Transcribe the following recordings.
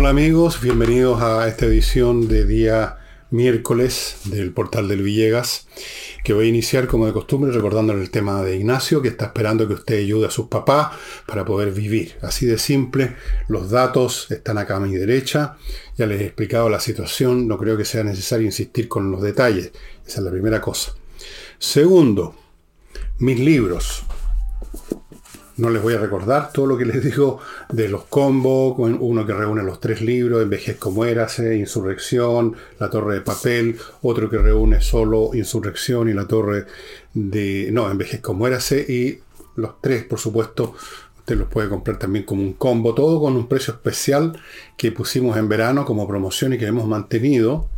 Hola amigos, bienvenidos a esta edición de día miércoles del portal del Villegas, que voy a iniciar como de costumbre recordándole el tema de Ignacio, que está esperando que usted ayude a sus papás para poder vivir. Así de simple, los datos están acá a mi derecha, ya les he explicado la situación, no creo que sea necesario insistir con los detalles, esa es la primera cosa. Segundo, mis libros no les voy a recordar todo lo que les digo de los combos, uno que reúne los tres libros, Envejezco Muérase, Insurrección, La Torre de Papel, otro que reúne solo Insurrección y La Torre de... No, Envejezco Muérase y los tres, por supuesto, usted los puede comprar también como un combo, todo con un precio especial que pusimos en verano como promoción y que hemos mantenido,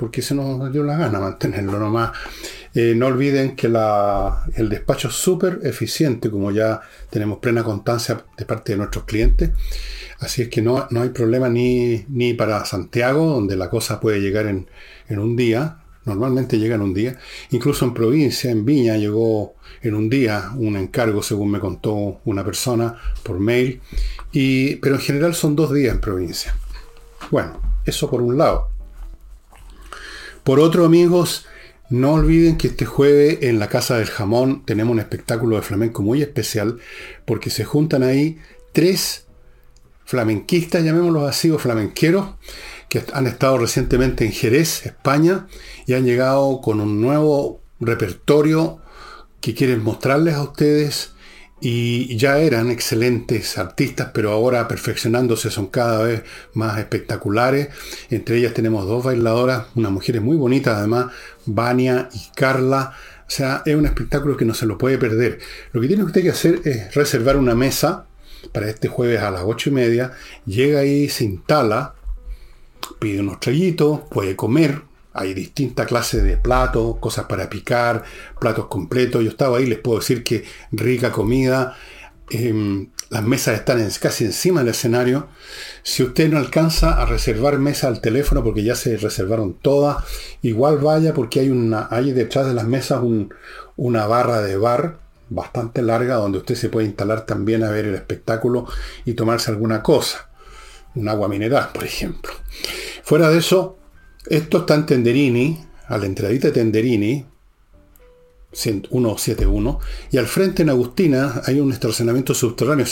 porque se nos dio la gana mantenerlo nomás. Eh, no olviden que el despacho es súper eficiente, como ya tenemos plena constancia de parte de nuestros clientes. Así es que no, no hay problema ni, ni, para Santiago, donde la cosa puede llegar en, un día. Normalmente llega en un día. Incluso en provincia, en Viña, llegó en un día un encargo, según me contó una persona por mail. Y, pero en general son dos días en provincia. Bueno, eso por un lado. Por otro, amigos, no olviden que este jueves en la Casa del Jamón tenemos un espectáculo de flamenco muy especial porque se juntan ahí tres flamenquistas, llamémoslos así, o flamenqueros, que han estado recientemente en Jerez, España, y han llegado con un nuevo repertorio que quieren mostrarles a ustedes y ya eran excelentes artistas, pero ahora perfeccionándose son cada vez más espectaculares. Entre ellas tenemos dos bailadoras, unas mujeres muy bonitas además, Vania y Carla. O sea, es un espectáculo que no se lo puede perder. Lo que tiene usted que hacer es reservar una mesa para este jueves a las ocho y media. Llega ahí, se instala, pide unos traguitos, puede comer, hay distintas clases de platos, cosas para picar, platos completos. Yo estaba ahí, les puedo decir que rica comida. Em, las mesas están casi encima del escenario. Si usted no alcanza a reservar mesa al teléfono porque ya se reservaron todas, igual vaya porque hay, una, hay detrás de las mesas una barra de bar bastante larga donde usted se puede instalar también a ver el espectáculo y tomarse alguna cosa. Un agua mineral, por ejemplo. Fuera de eso, esto está en Tenderini, a la entradita de Tenderini, 171, y al frente en Agustina hay un estacionamiento subterráneo,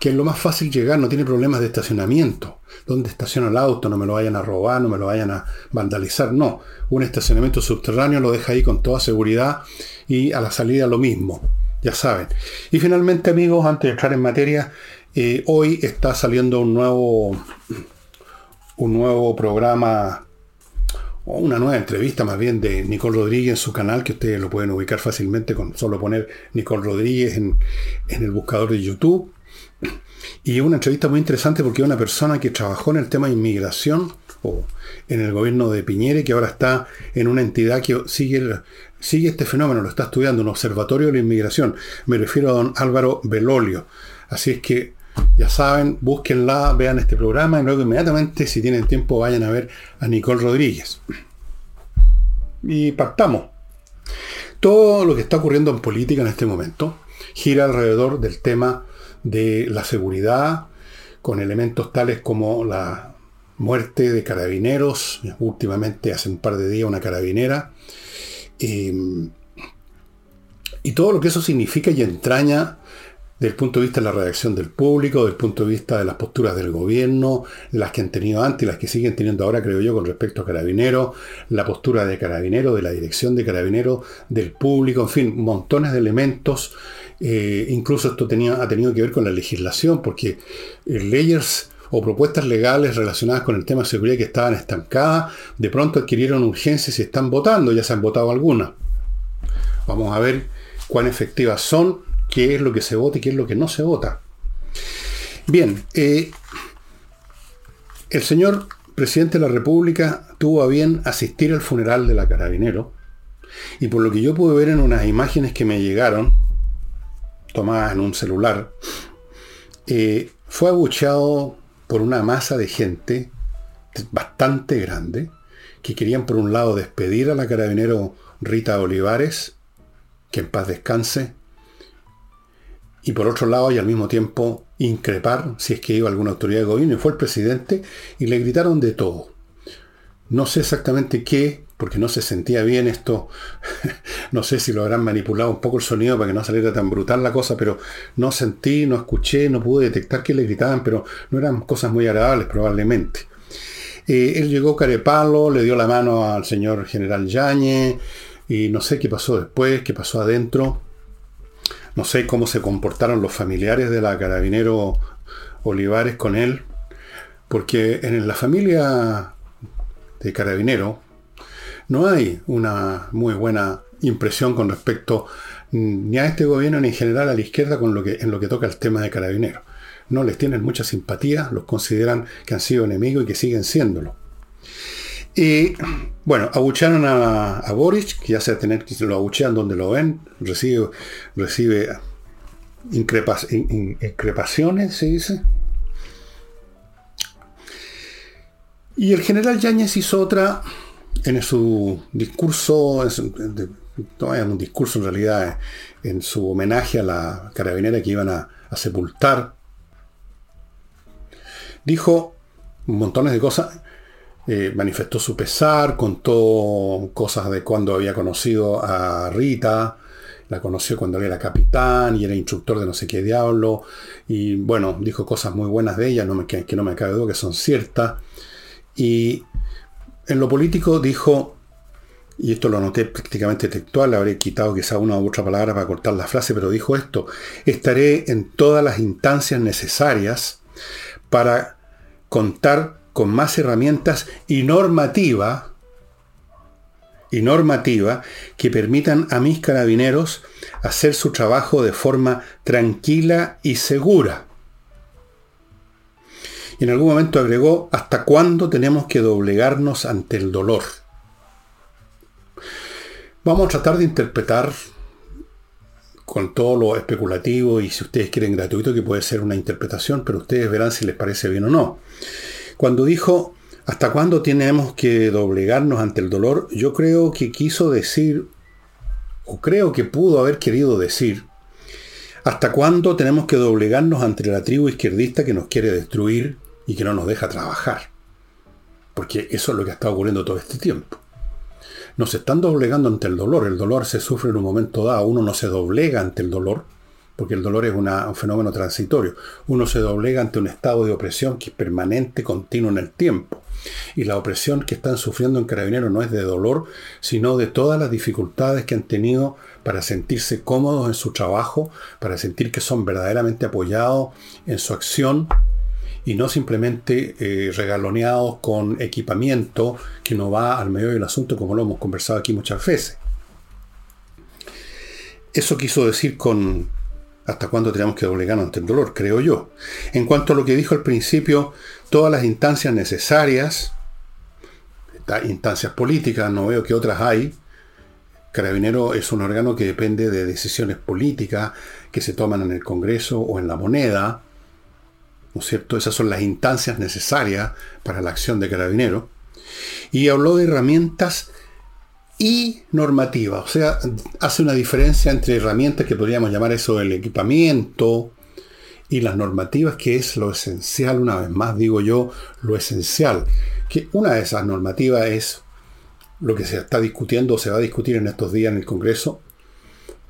que es lo más fácil llegar, no tiene problemas de estacionamiento. Donde estaciona el auto, no me lo vayan a robar, no me lo vayan a vandalizar, no. Un estacionamiento subterráneo lo deja ahí con toda seguridad y a la salida lo mismo, ya saben. Y finalmente amigos, antes de entrar en materia, eh, hoy está saliendo un nuevo un nuevo programa o una nueva entrevista más bien de Nicole Rodríguez en su canal, que ustedes lo pueden ubicar fácilmente con solo poner Nicole Rodríguez en, el buscador de YouTube. Y una entrevista muy interesante porque una persona que trabajó en el tema de inmigración o en el gobierno de Piñera y que ahora está en una entidad que sigue, sigue este fenómeno, lo está estudiando, un observatorio de la inmigración. Me refiero a don Álvaro Belolio. Así es que ya saben, búsquenla, vean este programa y luego inmediatamente, si tienen tiempo, vayan a ver a Nicole Rodríguez. Y partamos. Todo lo que está ocurriendo en política en este momento gira alrededor del tema de la seguridad, con elementos tales como la muerte de carabineros, últimamente hace un par de días una carabinera, eh, y todo lo que eso significa y entraña del punto de vista de la reacción del público, del punto de vista de las posturas del gobierno, las que han tenido antes y las que siguen teniendo ahora, creo yo, con respecto a Carabineros, la postura de Carabineros, de la dirección de Carabineros, del público, en fin, montones de elementos. Eh, incluso esto ha tenido que ver con la legislación, porque eh, leyes o propuestas legales relacionadas con el tema de seguridad que estaban estancadas, de pronto adquirieron urgencias y están votando, ya se han votado algunas. Vamos a ver cuán efectivas son qué es lo que se vota y qué es lo que no se vota. Bien, eh, el señor presidente de la República tuvo a bien asistir al funeral de la Carabinero y por lo que yo pude ver en unas imágenes que me llegaron, tomadas en un celular, eh, fue abucheado por una masa de gente bastante grande que querían por un lado despedir a la carabinero Rita Olivares, que en paz descanse, y por otro lado y al mismo tiempo increpar si es que iba alguna autoridad de gobierno y fue el presidente y le gritaron de todo. No sé exactamente qué, porque no se sentía bien esto, no sé si lo habrán manipulado un poco el sonido para que no saliera tan brutal la cosa, pero no sentí, no escuché, no pude detectar que le gritaban, pero no eran cosas muy agradables probablemente. Eh, él llegó carepalo, le dio la mano al señor general Yañez, y no sé qué pasó después, qué pasó adentro. No sé cómo se comportaron los familiares de la carabinero Olivares con él, porque en la familia de carabinero no hay una muy buena impresión con respecto ni a este gobierno ni en general a la izquierda en lo que toca el tema de carabinero. No les tienen mucha simpatía, los consideran que han sido enemigos y que siguen siéndolo. Y bueno, abucharon a, a Boris, que ya se tener que lo abuchean donde lo ven, recibe, recibe increpaciones, se dice. Y el general Yáñez hizo otra en su discurso, no es un discurso en realidad, en su homenaje a la carabinera que iban a, a sepultar. Dijo montones de cosas eh, manifestó su pesar, contó cosas de cuando había conocido a Rita, la conoció cuando era capitán y era instructor de no sé qué diablo, y bueno, dijo cosas muy buenas de ella, no me, que, no me cabe duda que son ciertas, y en lo político dijo, y esto lo anoté prácticamente textual, habré quitado quizá una u otra palabra para cortar la frase, pero dijo esto, estaré en todas las instancias necesarias para contar con más herramientas y normativa, y normativa que permitan a mis carabineros hacer su trabajo de forma tranquila y segura. Y en algún momento agregó, ¿hasta cuándo tenemos que doblegarnos ante el dolor? Vamos a tratar de interpretar con todo lo especulativo y si ustedes quieren gratuito, que puede ser una interpretación, pero ustedes verán si les parece bien o no. Cuando dijo, ¿hasta cuándo tenemos que doblegarnos ante el dolor? Yo creo que quiso decir, o creo que pudo haber querido decir, ¿hasta cuándo tenemos que doblegarnos ante la tribu izquierdista que nos quiere destruir y que no nos deja trabajar? Porque eso es lo que está ocurriendo todo este tiempo. Nos están doblegando ante el dolor. El dolor se sufre en un momento dado. Uno no se doblega ante el dolor porque el dolor es un fenómeno transitorio. Uno se doblega ante un estado de opresión que es permanente, continuo en el tiempo. Y la opresión que están sufriendo en Carabineros no es de dolor, sino de todas las dificultades que han tenido para sentirse cómodos en su trabajo, para sentir que son verdaderamente apoyados en su acción y no simplemente eh, regaloneados con equipamiento que no va al medio del asunto como lo hemos conversado aquí muchas veces. Eso quiso decir con, ¿Hasta cuándo tenemos que doblegarnos ante el dolor? Creo yo. En cuanto a lo que dijo al principio, todas las instancias necesarias, instancias políticas, no veo que otras hay. Carabinero es un órgano que depende de decisiones políticas que se toman en el Congreso o en la moneda. ¿No es cierto? Esas son las instancias necesarias para la acción de Carabinero. Y habló de herramientas y normativa. O sea, hace una diferencia entre herramientas que podríamos llamar eso el equipamiento y las normativas, que es lo esencial, una vez más digo yo, lo esencial. Que una de esas normativas es lo que se está discutiendo o se va a discutir en estos días en el Congreso,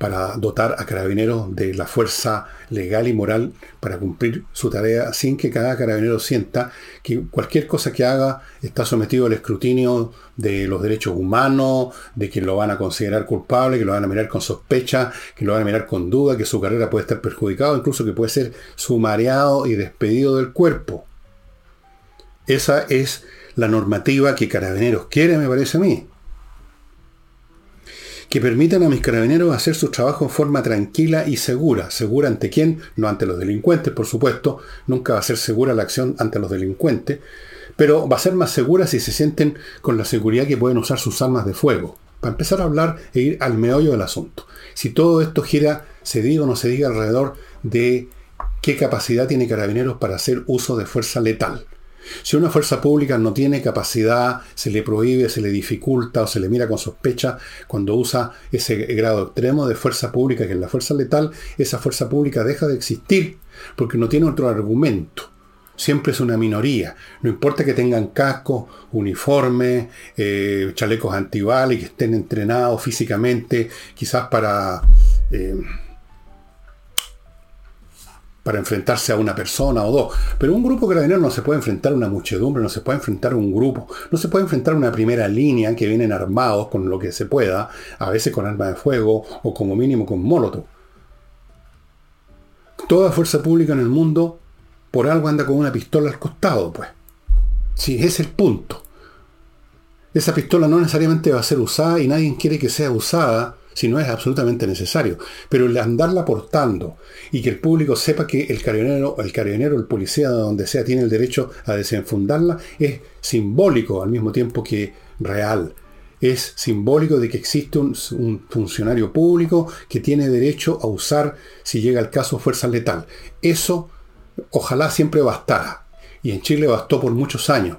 para dotar a carabineros de la fuerza legal y moral para cumplir su tarea sin que cada carabinero sienta que cualquier cosa que haga está sometido al escrutinio de los derechos humanos, de que lo van a considerar culpable, que lo van a mirar con sospecha, que lo van a mirar con duda, que su carrera puede estar perjudicada, incluso que puede ser sumariado y despedido del cuerpo. Esa es la normativa que Carabineros quiere, me parece a mí que permitan a mis carabineros hacer su trabajo en forma tranquila y segura. ¿Segura ante quién? No ante los delincuentes, por supuesto. Nunca va a ser segura la acción ante los delincuentes. Pero va a ser más segura si se sienten con la seguridad que pueden usar sus armas de fuego. Para empezar a hablar e ir al meollo del asunto. Si todo esto gira, se diga o no se diga alrededor de qué capacidad tiene carabineros para hacer uso de fuerza letal. Si una fuerza pública no tiene capacidad, se le prohíbe, se le dificulta o se le mira con sospecha cuando usa ese grado extremo de fuerza pública, que es la fuerza letal, esa fuerza pública deja de existir porque no tiene otro argumento. Siempre es una minoría. No importa que tengan cascos, uniformes, eh, chalecos antibalas y que estén entrenados físicamente, quizás para... Eh, para enfrentarse a una persona o dos. Pero un grupo carabinero no se puede enfrentar a una muchedumbre, no se puede enfrentar a un grupo, no se puede enfrentar a una primera línea que vienen armados con lo que se pueda, a veces con armas de fuego o como mínimo con molotov. Toda fuerza pública en el mundo por algo anda con una pistola al costado, pues. Sí, ese es el punto. Esa pistola no necesariamente va a ser usada y nadie quiere que sea usada si no es absolutamente necesario. Pero el andarla portando y que el público sepa que el carabinero, el carabinero, el policía, de donde sea, tiene el derecho a desenfundarla, es simbólico al mismo tiempo que real. Es simbólico de que existe un, un funcionario público que tiene derecho a usar, si llega el caso, fuerza letal. Eso ojalá siempre bastara. Y en Chile bastó por muchos años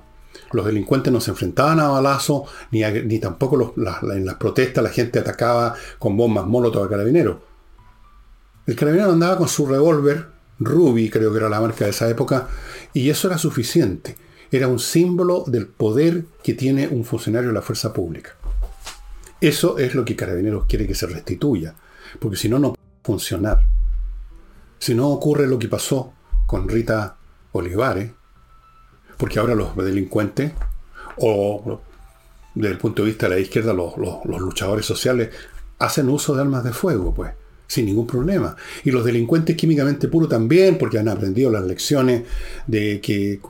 los delincuentes no se enfrentaban a balazo, ni, ni tampoco en las protestas la gente atacaba con bombas molotov a carabineros. El carabinero andaba con su revólver, Ruby creo que era la marca de esa época, y eso era suficiente. Era un símbolo del poder que tiene un funcionario de la fuerza pública. Eso es lo que Carabineros quiere que se restituya, porque si no, no puede funcionar. Si no ocurre lo que pasó con Rita Olivares, porque ahora los delincuentes, o desde el punto de vista de la izquierda, los, luchadores sociales, hacen uso de armas de fuego, pues, sin ningún problema. Y los delincuentes químicamente puros también, porque han aprendido las lecciones de que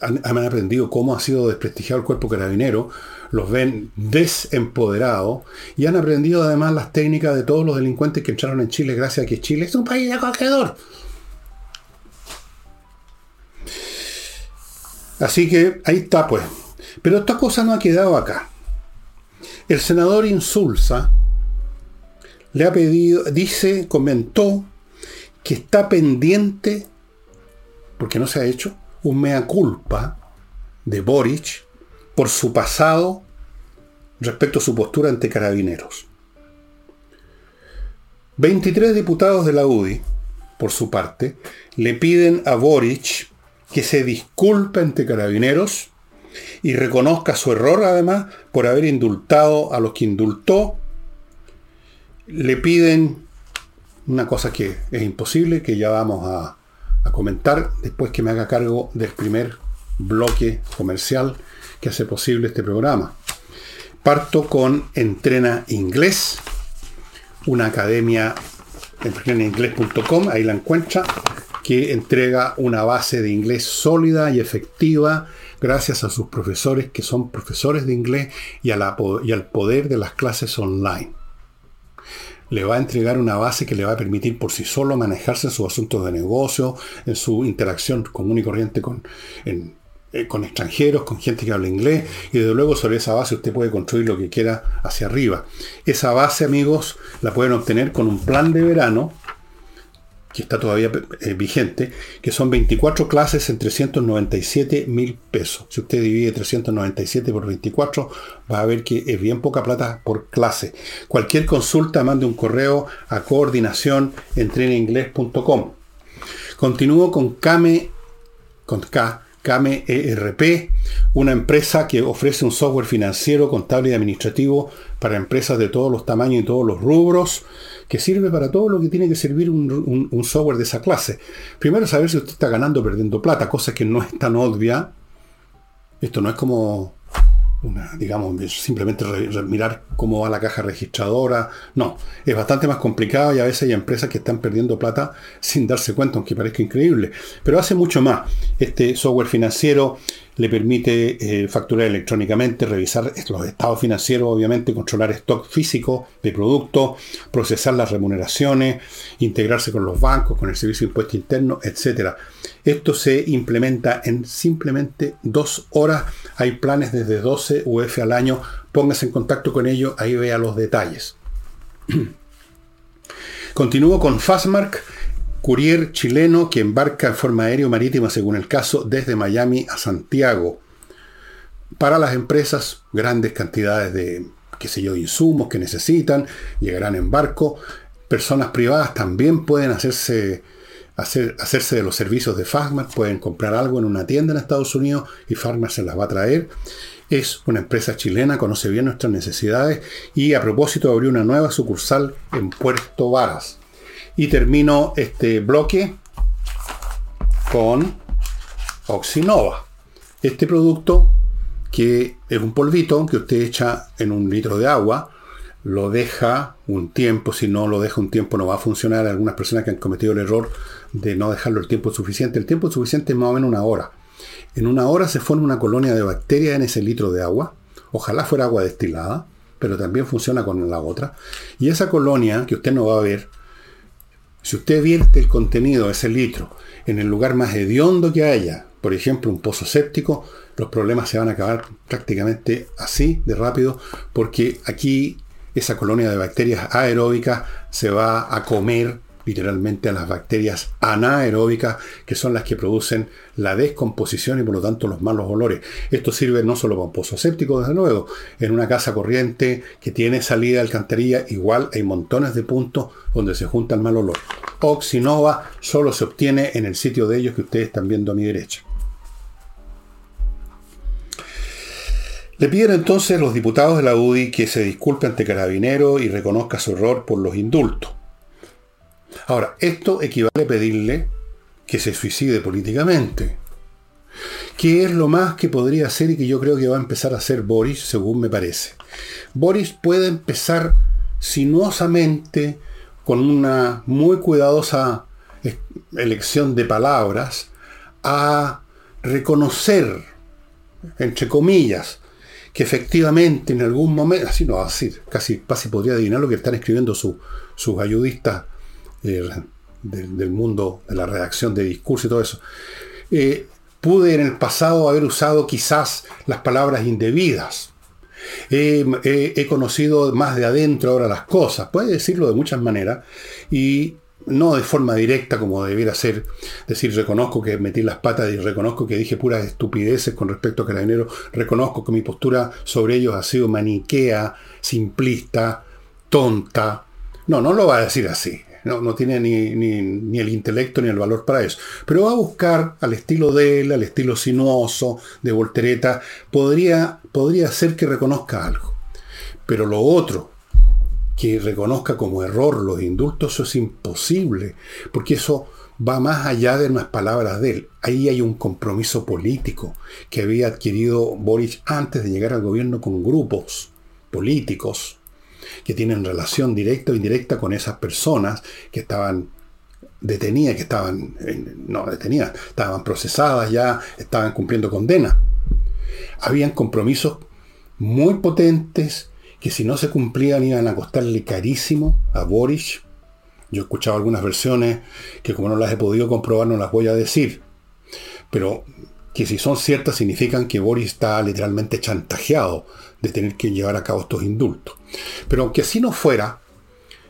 han, aprendido cómo ha sido desprestigiado el cuerpo carabinero, los ven desempoderados y han aprendido además las técnicas de todos los delincuentes que entraron en Chile gracias a que Chile es un país acogedor. Así que ahí está, pues. Pero esta cosa no ha quedado acá. El senador Insulza le ha pedido, dice, comentó que está pendiente, porque no se ha hecho, un mea culpa de Boric por su pasado respecto a su postura ante carabineros. 23 diputados de la UDI, por su parte, le piden a Boric que se disculpe ante carabineros y reconozca su error además por haber indultado a los que indultó. Le piden una cosa que es imposible, que ya vamos a, comentar después que me haga cargo del primer bloque comercial que hace posible este programa. Parto con Entrena Inglés, una academia en entrenainglés.com, ahí la encuentra, que entrega una base de inglés sólida y efectiva gracias a sus profesores que son profesores de inglés y, al poder de las clases online. Le va a entregar una base que le va a permitir por sí solo manejarse en sus asuntos de negocio, en su interacción común y corriente con, eh, con extranjeros, con gente que habla inglés, y desde luego sobre esa base usted puede construir lo que quiera hacia arriba. Esa base, amigos, la pueden obtener con un plan de verano que está todavía eh, vigente, que son 24 clases en 397 mil pesos. Si usted divide 397 por 24, va a ver que es bien poca plata por clase. Cualquier consulta, mande un correo a coordinación entreninglés.com. Continúo con Kame, con K, Kame ERP, una empresa que ofrece un software financiero, contable y administrativo para empresas de todos los tamaños y todos los rubros que sirve para todo lo que tiene que servir un, software de esa clase. Primero saber si usted está ganando o perdiendo plata, cosa que no es tan obvia. Esto no es como una, digamos, simplemente mirar cómo va la caja registradora. No, es bastante más complicado y a veces hay empresas que están perdiendo plata sin darse cuenta, aunque parezca increíble. Pero hace mucho más. Este software financiero le permite eh, facturar electrónicamente, revisar los estados financieros, obviamente, controlar stock físico de productos, procesar las remuneraciones, integrarse con los bancos, con el servicio de impuesto interno, etc. Esto se implementa en simplemente dos horas. Hay planes desde 12 UF al año. Póngase en contacto con ellos, ahí vea los detalles. Continúo con Fastmark courier chileno que embarca en forma aérea o marítima, según el caso, desde Miami a Santiago. Para las empresas, grandes cantidades de, qué sé yo, insumos que necesitan, llegarán en barco. Personas privadas también pueden hacerse, hacer, hacerse de los servicios de Fagmar, pueden comprar algo en una tienda en Estados Unidos y Fagmar se las va a traer. Es una empresa chilena, conoce bien nuestras necesidades y a propósito abrió una nueva sucursal en Puerto Varas. Y termino este bloque con Oxinova. Este producto que es un polvito que usted echa en un litro de agua, lo deja un tiempo, si no lo deja un tiempo no va a funcionar. Algunas personas que han cometido el error de no dejarlo el tiempo suficiente. El tiempo suficiente es más o menos una hora. En una hora se forma una colonia de bacterias en ese litro de agua. Ojalá fuera agua destilada, pero también funciona con la otra. Y esa colonia, que usted no va a ver, si usted vierte el contenido de ese litro en el lugar más hediondo que haya, por ejemplo un pozo séptico, los problemas se van a acabar prácticamente así de rápido, porque aquí esa colonia de bacterias aeróbicas se va a comer literalmente a las bacterias anaeróbicas, que son las que producen la descomposición y por lo tanto los malos olores. Esto sirve no solo para un pozo séptico, desde luego, en una casa corriente que tiene salida de alcantarilla, igual hay montones de puntos donde se junta el mal olor. Oxinova solo se obtiene en el sitio de ellos que ustedes están viendo a mi derecha. Le piden entonces a los diputados de la UDI que se disculpe ante Carabinero y reconozca su error por los indultos. Ahora, esto equivale a pedirle que se suicide políticamente. ¿Qué es lo más que podría hacer y que yo creo que va a empezar a hacer Boris, según me parece? Boris puede empezar sinuosamente, con una muy cuidadosa elección de palabras, a reconocer, entre comillas, que efectivamente en algún momento, así no va casi, casi podría adivinar lo que están escribiendo sus ayudistas del, mundo de la redacción de discurso y todo eso. Eh, pude en el pasado haber usado quizás las palabras indebidas. he conocido más de adentro ahora las cosas. Puede decirlo de muchas maneras y no de forma directa como debiera ser, decir reconozco que metí las patas y reconozco que dije puras estupideces con respecto a Carabineros, reconozco que mi postura sobre ellos ha sido maniquea, simplista, tonta. No, no lo va a decir así. No, tiene ni, el intelecto ni el valor para eso. Pero va a buscar al estilo de él, al estilo sinuoso de Voltereta, podría, podría ser que reconozca algo. Pero lo otro, que reconozca como error los indultos, eso es imposible, porque eso va más allá de unas palabras de él. Ahí hay un compromiso político que había adquirido Boris antes de llegar al gobierno con grupos políticos que tienen relación directa o indirecta con esas personas que estaban detenidas, que estaban, no detenidas, estaban procesadas ya, estaban cumpliendo condena. Habían compromisos muy potentes que si no se cumplían iban a costarle carísimo a Boris. Yo he escuchado algunas versiones que como no las he podido comprobar no las voy a decir. Pero que si son ciertas significan que Boris está literalmente chantajeado de tener que llevar a cabo estos indultos. Pero aunque así no fuera,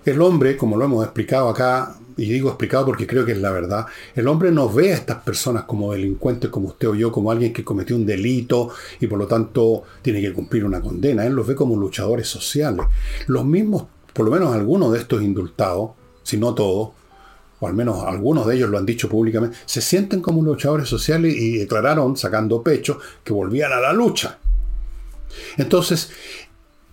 el hombre, como lo hemos explicado acá, y digo explicado porque creo que es la verdad, el hombre no ve a estas personas como delincuentes como usted o yo, como alguien que cometió un delito y por lo tanto tiene que cumplir una condena. Él los ve como luchadores sociales. Los mismos, por lo menos algunos de estos indultados, si no todos, o al menos algunos de ellos lo han dicho públicamente, se sienten como luchadores sociales y declararon, sacando pecho, que volvían a la lucha. Entonces,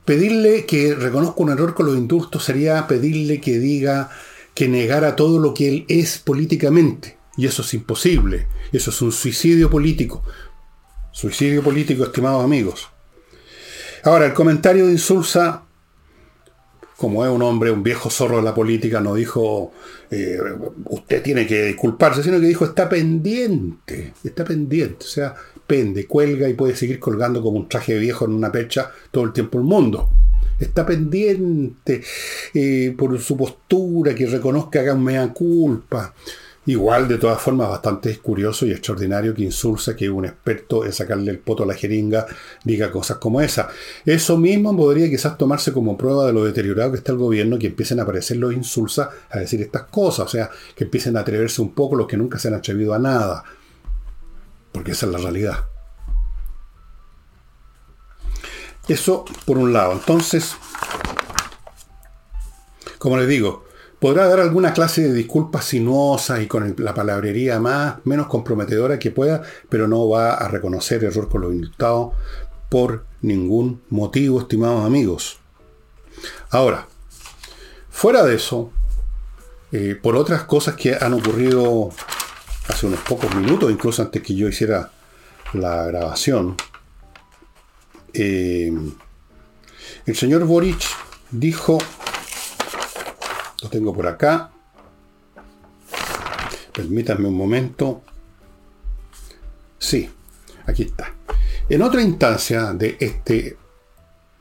pedirle que reconozca un error con los indultos sería pedirle que diga que negara todo lo que él es políticamente. Y eso es imposible. Eso es un suicidio político. Suicidio político, estimados amigos. Ahora, el comentario de Insulsa, como es un hombre, un viejo zorro de la política, no dijo eh, usted tiene que disculparse, sino que dijo está pendiente, está pendiente. O sea, pende, cuelga y puede seguir colgando como un traje viejo en una percha todo el tiempo el mundo. Está pendiente eh, por su postura, que reconozca que haga un mea culpa. Igual, de todas formas, bastante curioso y extraordinario que Insulza, que un experto en sacarle el poto a la jeringa, diga cosas como esa. Eso mismo podría quizás tomarse como prueba de lo deteriorado que está el gobierno, que empiecen a aparecer los Insulza a decir estas cosas, o sea, que empiecen a atreverse un poco los que nunca se han atrevido a nada. Porque esa es la realidad. Eso por un lado. Entonces, como les digo, podrá dar alguna clase de disculpas sinuosas y con la palabrería más, menos comprometedora que pueda, pero no va a reconocer error con los indultados por ningún motivo, estimados amigos. Ahora, fuera de eso, eh, por otras cosas que han ocurrido hace unos pocos minutos, incluso antes que yo hiciera la grabación, eh, el señor Boric dijo lo tengo por acá. Permítanme un momento. Sí, aquí está. En otra instancia de este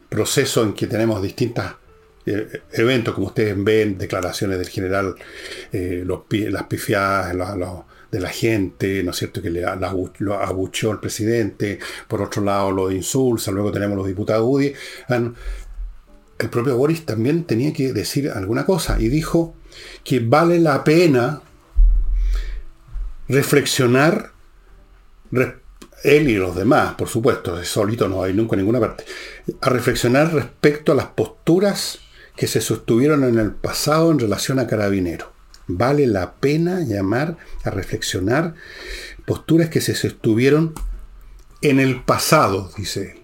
proceso en que tenemos distintos eh, eventos, como ustedes ven, declaraciones del general, eh, las pifiadas de la gente, ¿no es cierto?, que le, lo abuchó el presidente, por otro lado lo insulsa, luego tenemos los diputados UDI, el propio Boris también tenía que decir alguna cosa y dijo que vale la pena reflexionar, él y los demás, por supuesto, solito no hay nunca en ninguna parte, a reflexionar respecto a las posturas que se sostuvieron en el pasado en relación a Carabinero. Vale la pena llamar a reflexionar posturas que se sostuvieron en el pasado, dice él.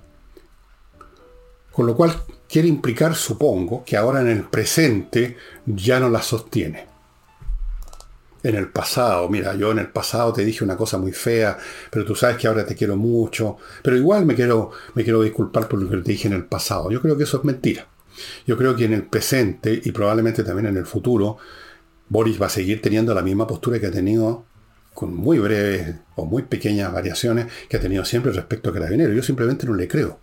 Con lo cual quiere implicar, supongo, que ahora en el presente ya no la sostiene. En el pasado, mira, yo en el pasado te dije una cosa muy fea, pero tú sabes que ahora te quiero mucho, pero igual me quiero, me quiero disculpar por lo que te dije en el pasado. Yo creo que eso es mentira. Yo creo que en el presente y probablemente también en el futuro, Boris va a seguir teniendo la misma postura que ha tenido con muy breves o muy pequeñas variaciones que ha tenido siempre respecto a Carabinero. Yo simplemente no le creo.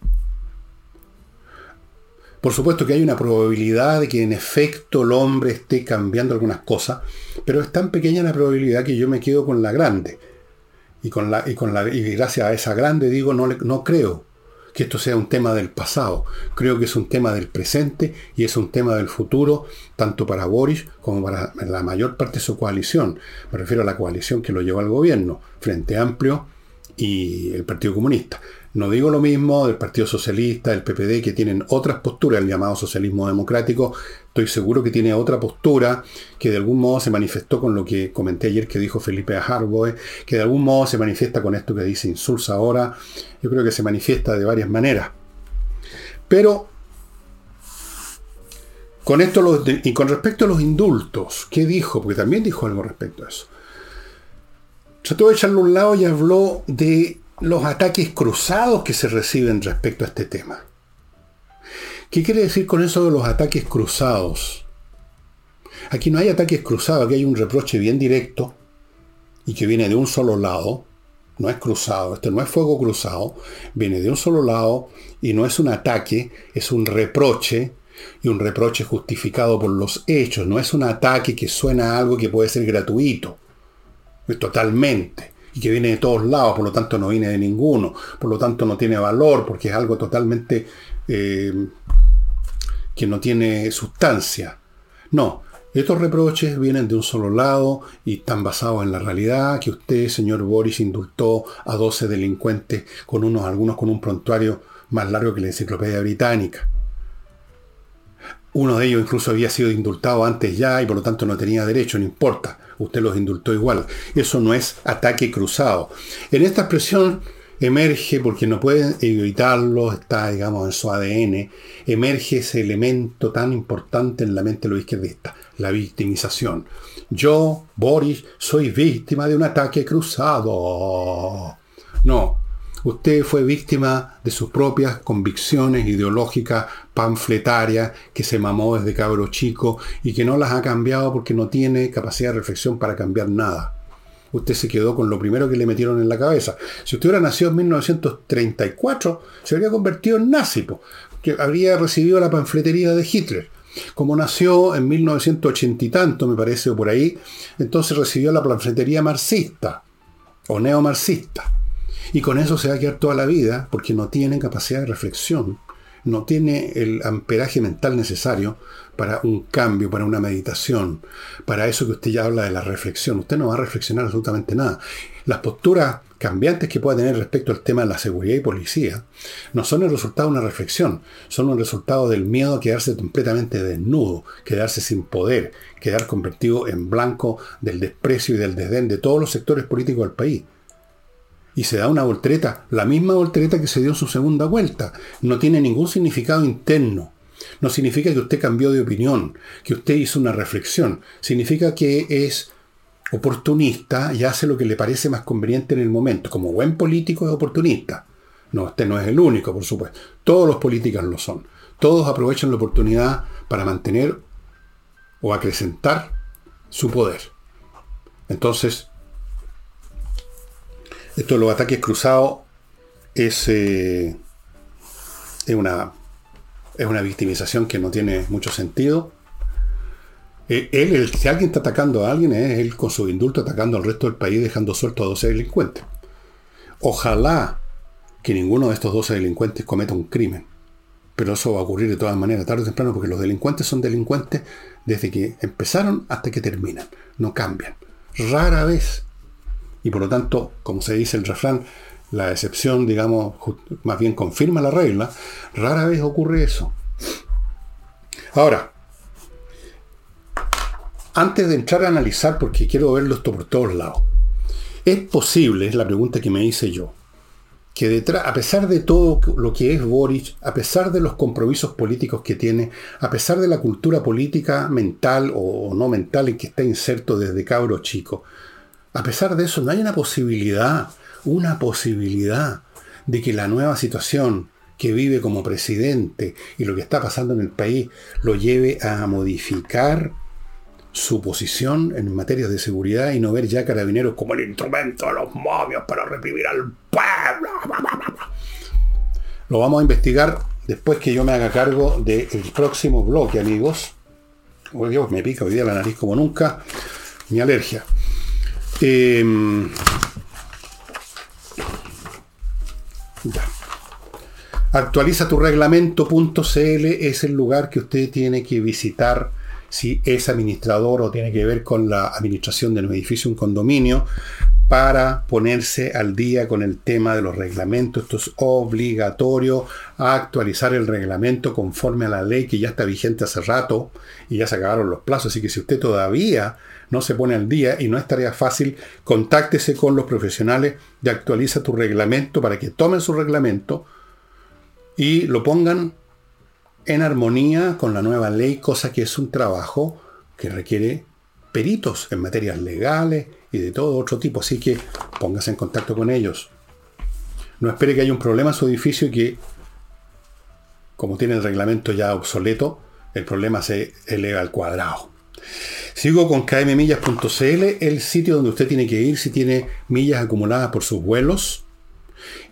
Por supuesto que hay una probabilidad de que en efecto el hombre esté cambiando algunas cosas, pero es tan pequeña la probabilidad que yo me quedo con la grande. Y, con la, y, con la, y gracias a esa grande digo, no, no creo que esto sea un tema del pasado. Creo que es un tema del presente y es un tema del futuro, tanto para Boris como para la mayor parte de su coalición. Me refiero a la coalición que lo llevó al gobierno, Frente Amplio y el Partido Comunista. No digo lo mismo del Partido Socialista, del PPD, que tienen otras posturas, el llamado socialismo democrático. Estoy seguro que tiene otra postura que de algún modo se manifestó con lo que comenté ayer que dijo Felipe Harboe, que de algún modo se manifiesta con esto que dice Insulsa ahora. Yo creo que se manifiesta de varias maneras. Pero con esto y con respecto a los indultos, ¿qué dijo? Porque también dijo algo respecto a eso. Trató de echarlo a un lado y habló de los ataques cruzados que se reciben respecto a este tema. ¿Qué quiere decir con eso de los ataques cruzados? Aquí no hay ataques cruzados, aquí hay un reproche bien directo y que viene de un solo lado, no es cruzado, este no es fuego cruzado, viene de un solo lado y no es un ataque, es un reproche y un reproche justificado por los hechos, no es un ataque que suena a algo que puede ser gratuito, totalmente y que viene de todos lados, por lo tanto no viene de ninguno, por lo tanto no tiene valor, porque es algo totalmente eh, que no tiene sustancia. No, estos reproches vienen de un solo lado y están basados en la realidad que usted, señor Boris, indultó a 12 delincuentes con unos, algunos con un prontuario más largo que la enciclopedia británica. Uno de ellos incluso había sido indultado antes ya y por lo tanto no tenía derecho, no importa usted los indultó igual. Eso no es ataque cruzado. En esta expresión emerge, porque no pueden evitarlo, está, digamos, en su ADN, emerge ese elemento tan importante en la mente de los izquierdistas, la victimización. Yo, Boris, soy víctima de un ataque cruzado. No, Usted fue víctima de sus propias convicciones ideológicas panfletarias que se mamó desde cabro chico y que no las ha cambiado porque no tiene capacidad de reflexión para cambiar nada. Usted se quedó con lo primero que le metieron en la cabeza. Si usted hubiera nacido en 1934, se habría convertido en nazi, que habría recibido la panfletería de Hitler. Como nació en 1980 y tanto, me parece, o por ahí, entonces recibió la planfletería marxista o neomarxista. Y con eso se va a quedar toda la vida porque no tiene capacidad de reflexión, no tiene el amperaje mental necesario para un cambio, para una meditación, para eso que usted ya habla de la reflexión. Usted no va a reflexionar absolutamente nada. Las posturas cambiantes que pueda tener respecto al tema de la seguridad y policía no son el resultado de una reflexión, son un resultado del miedo a quedarse completamente desnudo, quedarse sin poder, quedar convertido en blanco del desprecio y del desdén de todos los sectores políticos del país. Y se da una voltereta, la misma voltereta que se dio en su segunda vuelta. No tiene ningún significado interno. No significa que usted cambió de opinión, que usted hizo una reflexión. Significa que es oportunista y hace lo que le parece más conveniente en el momento. Como buen político es oportunista. No, usted no es el único, por supuesto. Todos los políticos lo son. Todos aprovechan la oportunidad para mantener o acrecentar su poder. Entonces, esto de los ataques cruzados es, eh, es, una, es una victimización que no tiene mucho sentido eh, él, si alguien está atacando a alguien, es él con su indulto atacando al resto del país, dejando suelto a 12 delincuentes. Ojalá que ninguno de estos 12 delincuentes cometa un crimen. Pero eso va a ocurrir de todas maneras, tarde o temprano, porque los delincuentes son delincuentes desde que empezaron hasta que terminan. No cambian. Rara vez. Y por lo tanto, como se dice el refrán, la excepción, digamos, más bien confirma la regla. Rara vez ocurre eso. Ahora, antes de entrar a analizar, porque quiero verlo esto por todos lados, ¿es posible, es la pregunta que me hice yo, que detrás, a pesar de todo lo que es Boric, a pesar de los compromisos políticos que tiene, a pesar de la cultura política mental o no mental en que está inserto desde cabro chico, a pesar de eso no hay una posibilidad, una posibilidad de que la nueva situación que vive como presidente y lo que está pasando en el país lo lleve a modificar su posición en materia de seguridad y no ver ya carabineros como el instrumento de los momios para reprimir al pueblo. Lo vamos a investigar después que yo me haga cargo del próximo bloque, amigos. Me pica hoy día la nariz como nunca. Mi alergia. Em. Actualiza tu reglamento.cl es el lugar que usted tiene que visitar si es administrador o tiene que ver con la administración de un edificio, un condominio, para ponerse al día con el tema de los reglamentos. Esto es obligatorio actualizar el reglamento conforme a la ley que ya está vigente hace rato y ya se acabaron los plazos. Así que si usted todavía no se pone al día y no es tarea fácil, contáctese con los profesionales de actualiza tu reglamento para que tomen su reglamento y lo pongan en armonía con la nueva ley, cosa que es un trabajo que requiere peritos en materias legales y de todo otro tipo, así que póngase en contacto con ellos. No espere que haya un problema en su edificio y que, como tiene el reglamento ya obsoleto, el problema se eleva al cuadrado. Sigo con kmmillas.cl, el sitio donde usted tiene que ir si tiene millas acumuladas por sus vuelos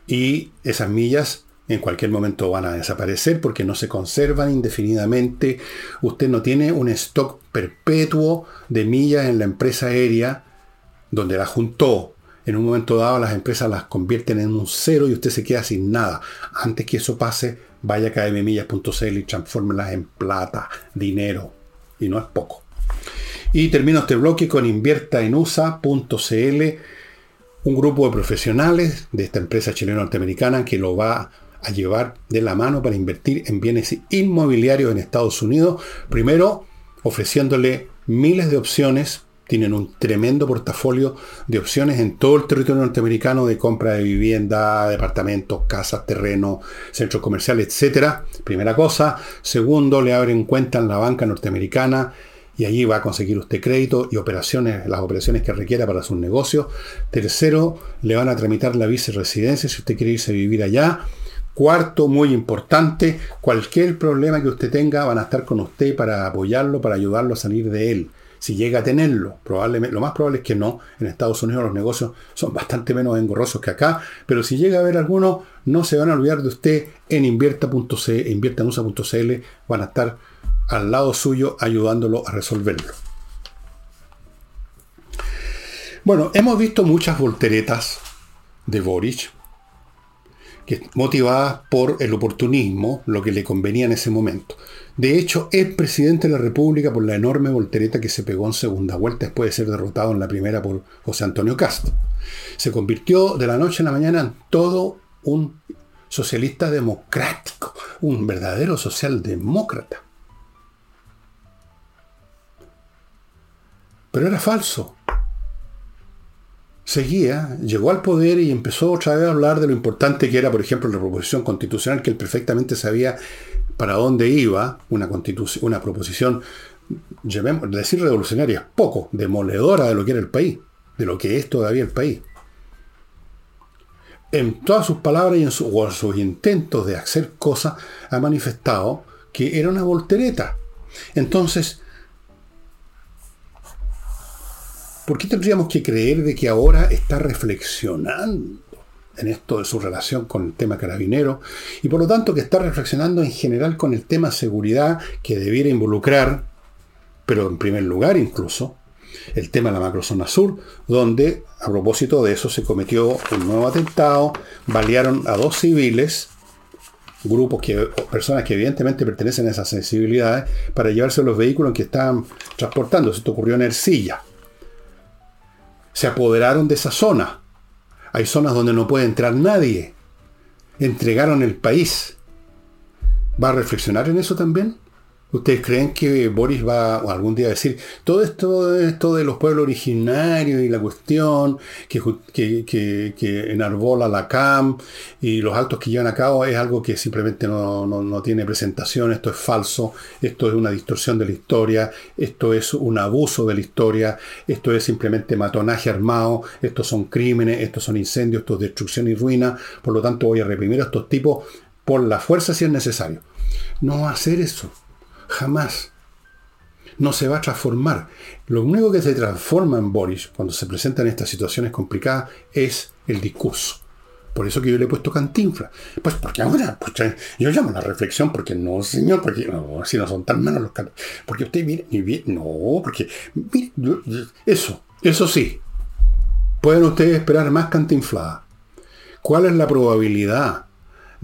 y esas millas en cualquier momento van a desaparecer porque no se conservan indefinidamente. Usted no tiene un stock perpetuo de millas en la empresa aérea donde la juntó. En un momento dado las empresas las convierten en un cero y usted se queda sin nada. Antes que eso pase, vaya a kmmillas.cl y transfórmelas en plata, dinero. Y no es poco. Y termino este bloque con inviertaenusa.cl, un grupo de profesionales de esta empresa chilena norteamericana que lo va a llevar de la mano para invertir en bienes inmobiliarios en Estados Unidos. Primero, ofreciéndole miles de opciones. Tienen un tremendo portafolio de opciones en todo el territorio norteamericano de compra de vivienda, departamentos, casas, terrenos, centros comerciales, etc. Primera cosa. Segundo, le abren cuenta en la banca norteamericana y allí va a conseguir usted crédito y operaciones, las operaciones que requiera para sus negocios. Tercero, le van a tramitar la residencia si usted quiere irse a vivir allá. Cuarto, muy importante, cualquier problema que usted tenga van a estar con usted para apoyarlo, para ayudarlo a salir de él. Si llega a tenerlo, probablemente, lo más probable es que no. En Estados Unidos los negocios son bastante menos engorrosos que acá, pero si llega a haber alguno, no se van a olvidar de usted en invierta.cl, inviertanusa.cl, van a estar al lado suyo ayudándolo a resolverlo. Bueno, hemos visto muchas volteretas de Boric, motivadas por el oportunismo, lo que le convenía en ese momento. De hecho, es presidente de la República por la enorme voltereta que se pegó en segunda vuelta después de ser derrotado en la primera por José Antonio Castro. Se convirtió de la noche a la mañana en todo un socialista democrático, un verdadero socialdemócrata. Pero era falso seguía, llegó al poder y empezó otra vez a hablar de lo importante que era, por ejemplo, la proposición constitucional, que él perfectamente sabía para dónde iba, una, proposición, decir revolucionaria, poco, demoledora de lo que era el país, de lo que es todavía el país. En todas sus palabras y en, en sus intentos de hacer cosas, ha manifestado que era una voltereta. Entonces, ¿Por qué tendríamos que creer de que ahora está reflexionando en esto de su relación con el tema carabinero y por lo tanto que está reflexionando en general con el tema seguridad que debiera involucrar, pero en primer lugar incluso, el tema de la macrozona sur, donde a propósito de eso se cometió un nuevo atentado, balearon a dos civiles, grupos que, personas que evidentemente pertenecen a esas sensibilidades, para llevarse los vehículos que estaban transportando. Esto ocurrió en Ercilla se apoderaron de esa zona. Hay zonas donde no puede entrar nadie. Entregaron el país. ¿Va a reflexionar en eso también? ¿Ustedes creen que Boris va algún día a decir todo esto, esto de los pueblos originarios y la cuestión que, que, enarbola la CAM y los actos que llevan a cabo es algo que simplemente no, no, tiene presentación, esto es falso, esto es una distorsión de la historia, esto es un abuso de la historia, esto es simplemente matonaje armado, estos son crímenes, estos son incendios, esto es destrucción y ruina, por lo tanto voy a reprimir a estos tipos por la fuerza si es necesario. No hacer eso. Jamás. No se va a transformar. Lo único que se transforma en Boris cuando se presentan estas situaciones complicadas es el discurso. Por eso que yo le he puesto cantinfla. Pues porque ahora, pues, yo llamo la reflexión, porque no, señor, porque si no son tan malos los Porque usted y viene, no, porque, eso, eso sí. Pueden ustedes esperar más cantinflada. ¿Cuál es la probabilidad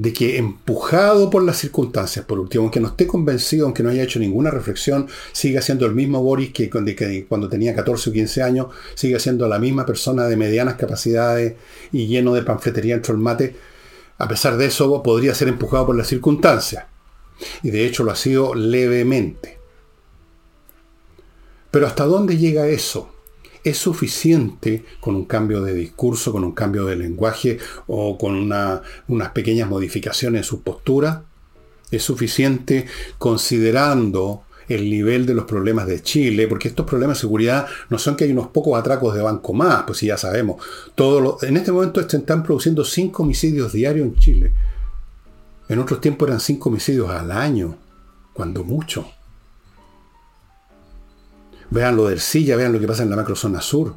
de que empujado por las circunstancias, por último, aunque no esté convencido, aunque no haya hecho ninguna reflexión, siga siendo el mismo Boris que cuando tenía 14 o 15 años, sigue siendo la misma persona de medianas capacidades y lleno de panfletería entre el mate, a pesar de eso podría ser empujado por las circunstancias. Y de hecho lo ha sido levemente. Pero ¿hasta dónde llega eso? Es suficiente con un cambio de discurso, con un cambio de lenguaje o con unas pequeñas modificaciones en su postura. Es suficiente considerando el nivel de los problemas de Chile, porque estos problemas de seguridad no son que hay unos pocos atracos de banco más, pues ya sabemos. Todo en este momento están produciendo cinco homicidios diarios en Chile. En otros tiempos eran cinco homicidios al año, cuando mucho. Vean lo del Silla, vean lo que pasa en la macrozona sur.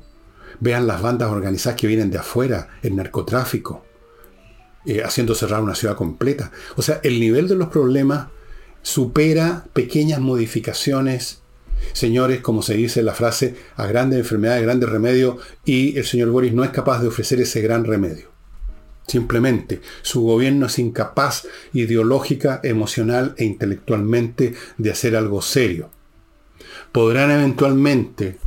Vean las bandas organizadas que vienen de afuera, el narcotráfico, eh, haciendo cerrar una ciudad completa. O sea, el nivel de los problemas supera pequeñas modificaciones. Señores, como se dice en la frase, a grandes enfermedades, grandes remedios, y el señor Boris no es capaz de ofrecer ese gran remedio. Simplemente, su gobierno es incapaz ideológica, emocional e intelectualmente de hacer algo serio podrán eventualmente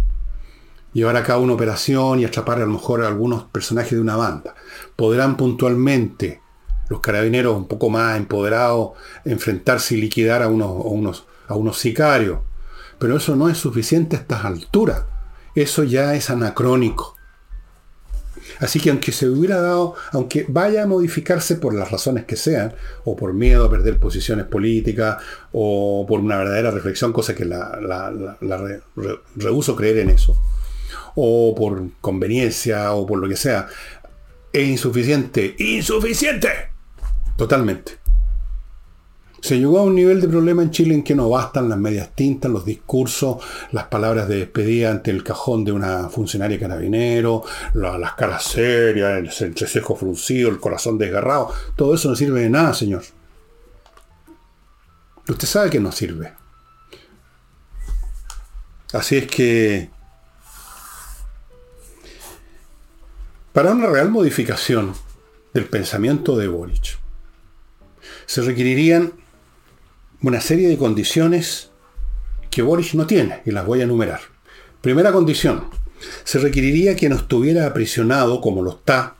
llevar a cabo una operación y atrapar a lo mejor a algunos personajes de una banda. Podrán puntualmente los carabineros un poco más empoderados enfrentarse y liquidar a unos, a unos, sicarios. Pero eso no es suficiente a estas alturas. Eso ya es anacrónico. Así que aunque se hubiera dado, aunque vaya a modificarse por las razones que sean, o por miedo a perder posiciones políticas, o por una verdadera reflexión, cosa que la, rehuso creer en eso, o por conveniencia, o por lo que sea, es insuficiente. ¡Insuficiente! Totalmente. Se llegó a un nivel de problema en Chile en que no bastan las medias tintas, los discursos, las palabras de despedida ante el cajón de una funcionaria carabinero, las caras serias, el entrecejo fruncido, el corazón desgarrado. Todo eso no sirve de nada, señor. Usted sabe que no sirve. Así es que para una real modificación del pensamiento de Boric, se requerirían una serie de condiciones que Boric no tiene, y las voy a enumerar. Primera condición, se requeriría que no estuviera aprisionado como lo está,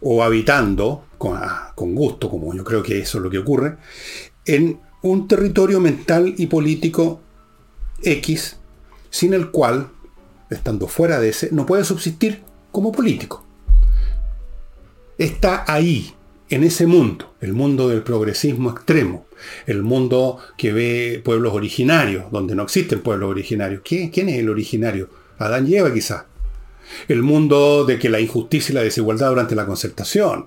o habitando, con, ah, con, gusto, como yo creo que eso es lo que ocurre, en un territorio mental y político X, sin el cual, estando fuera de ese, no puede subsistir como político. Está ahí, en ese mundo, el mundo del progresismo extremo, el mundo que ve pueblos originarios, donde no existen pueblos originarios. ¿Quién, es el originario? Adán y Eva quizá. El mundo de que la injusticia y la desigualdad durante la concertación.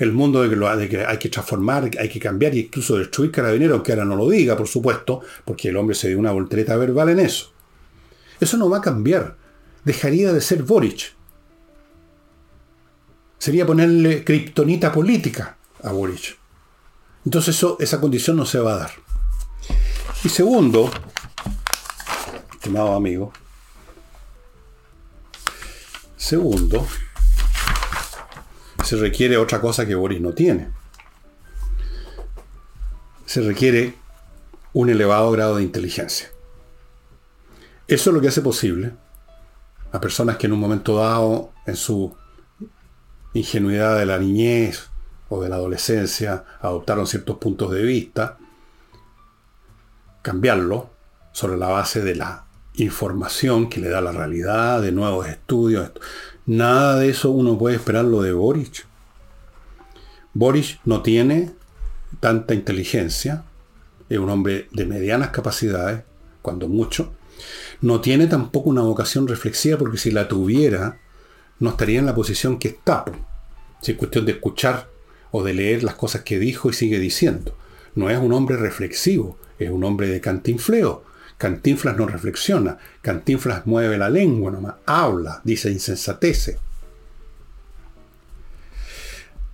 El mundo de que, lo, que hay que transformar, hay que cambiar e incluso destruir carabineros, aunque ahora no lo diga, por supuesto, porque el hombre se dio una voltereta verbal en eso. Eso no va a cambiar. Dejaría de ser Boric. Sería ponerle kriptonita política a Boric. Entonces eso, esa condición no se va a dar. Y segundo, estimado amigo, segundo, se requiere otra cosa que Boris no tiene. Se requiere un elevado grado de inteligencia. Eso es lo que hace posible a personas que en un momento dado, en su ingenuidad de la niñez o de la adolescencia, adoptaron ciertos puntos de vista, cambiarlo sobre la base de la información que le da la realidad, de nuevos estudios. Nada de eso uno puede esperarlo de Boric. Boric no tiene tanta inteligencia, es un hombre de medianas capacidades, cuando mucho. No tiene tampoco una vocación reflexiva, porque si la tuviera, no estaría en la posición que está. Si es cuestión de escuchar o de leer las cosas que dijo y sigue diciendo. No es un hombre reflexivo, es un hombre de cantinfleo. Cantinflas no reflexiona, Cantinflas mueve la lengua nomás, habla, dice insensatece.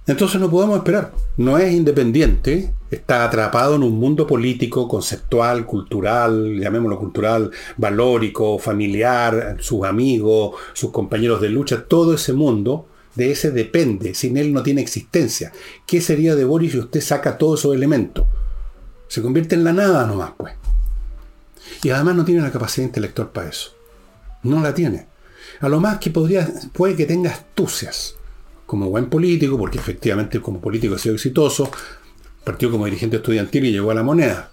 Entonces no podemos esperar. No es independiente, está atrapado en un mundo político, conceptual, cultural, llamémoslo cultural, valórico, familiar, sus amigos, sus compañeros de lucha, todo ese mundo, de ese depende. Sin él no tiene existencia. ¿Qué sería de Boris si usted saca todos esos elementos? Se convierte en la nada nomás, pues. Y además no tiene la capacidad intelectual para eso. No la tiene. A lo más que podría, puede que tenga astucias como buen político, porque efectivamente como político ha sido exitoso, partió como dirigente estudiantil y llegó a la moneda.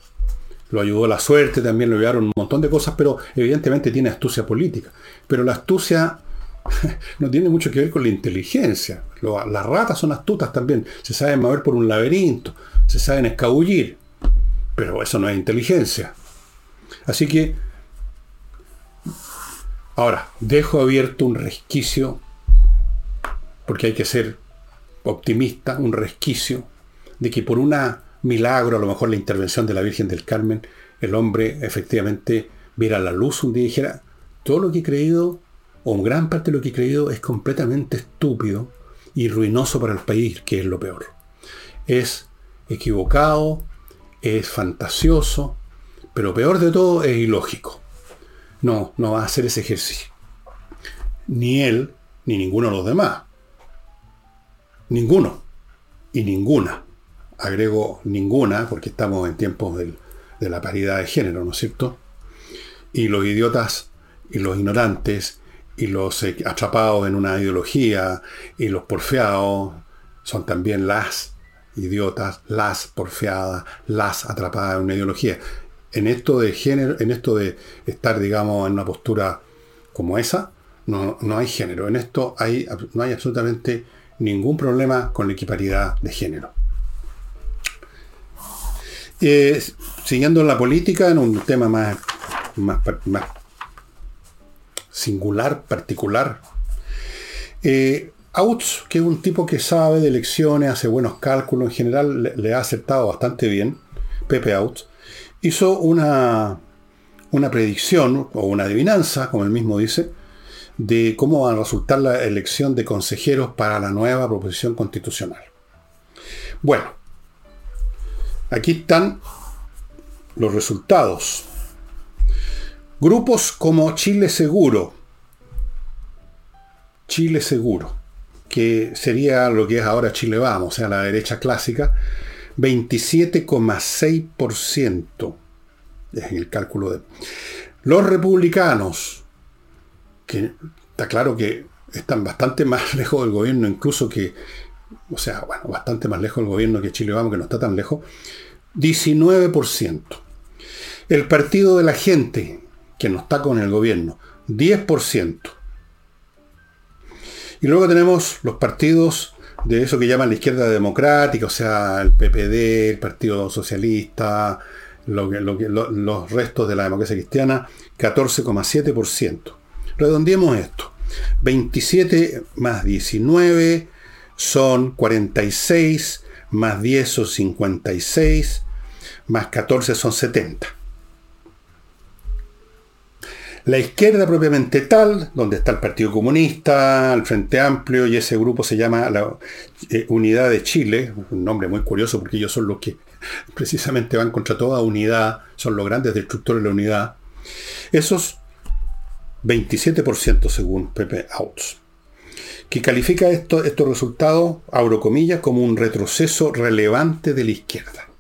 Lo ayudó la suerte, también lo ayudaron un montón de cosas, pero evidentemente tiene astucia política. Pero la astucia no tiene mucho que ver con la inteligencia. las ratas son astutas también, se saben mover por un laberinto, se saben escabullir, pero eso no es inteligencia. Así que, ahora, dejo abierto un resquicio, porque hay que ser optimista, un resquicio de que por un milagro, a lo mejor la intervención de la Virgen del Carmen, el hombre efectivamente viera la luz un día y dijera, todo lo que he creído, o gran parte de lo que he creído, es completamente estúpido y ruinoso para el país, que es lo peor. Es equivocado, es fantasioso, pero peor de todo es ilógico. No, no va a hacer ese ejercicio. Ni él, ni ninguno de los demás. Ninguno. Y ninguna. Agrego ninguna porque estamos en tiempos de la paridad de género, ¿no es cierto? Y los idiotas y los ignorantes y los atrapados en una ideología y los porfiados son también las idiotas, las porfiadas, las atrapadas en una ideología en esto de género, en esto de estar, digamos, en una postura como esa, no, hay género. En esto hay, no hay absolutamente ningún problema con la equiparidad de género. Eh, siguiendo en la política, en un tema más, más, singular, particular, eh, Outs, que es un tipo que sabe de elecciones, hace buenos cálculos, en general le, ha acertado bastante bien, Pepe Outs, hizo una, una predicción o una adivinanza, como él mismo dice, de cómo va a resultar la elección de consejeros para la nueva proposición constitucional. Bueno, aquí están los resultados. Grupos como Chile Seguro, Chile Seguro, que sería lo que es ahora Chile Vamos, o sea, la derecha clásica, 27,6% es el cálculo de... Los republicanos, que está claro que están bastante más lejos del gobierno incluso que, o sea, bueno, bastante más lejos del gobierno que Chile Vamos, que no está tan lejos, 19%. El partido de la gente, que no está con el gobierno, 10%. Y luego tenemos los partidos de eso que llaman la izquierda democrática, o sea, el PPD, el Partido Socialista, los restos de la democracia cristiana, 14,7%. Redondeemos esto. 27 más 19 son 46, más 10 son 56, más 14 son 70. La izquierda propiamente tal, donde está el Partido Comunista, el Frente Amplio, y ese grupo se llama la eh, Unidad de Chile, un nombre muy curioso porque ellos son los que precisamente van contra toda unidad, son los grandes destructores de la unidad. Esos 27% según Pepe Outs, que califica esto, estos resultados, abro comillas, como un retroceso relevante de la izquierda.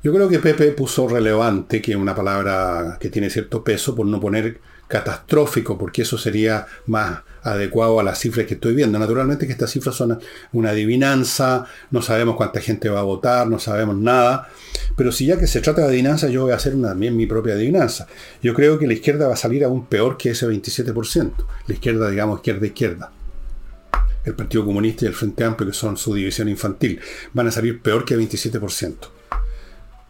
Yo creo que Pepe puso relevante, que es una palabra que tiene cierto peso, por no poner catastrófico, porque eso sería más adecuado a las cifras que estoy viendo. Naturalmente que estas cifras son una adivinanza, no sabemos cuánta gente va a votar, no sabemos nada, pero si ya que se trata de adivinanza, yo voy a hacer también mi propia adivinanza. Yo creo que la izquierda va a salir aún peor que ese 27%. La izquierda, digamos, izquierda-izquierda. El Partido Comunista y el Frente Amplio, que son su división infantil, van a salir peor que 27%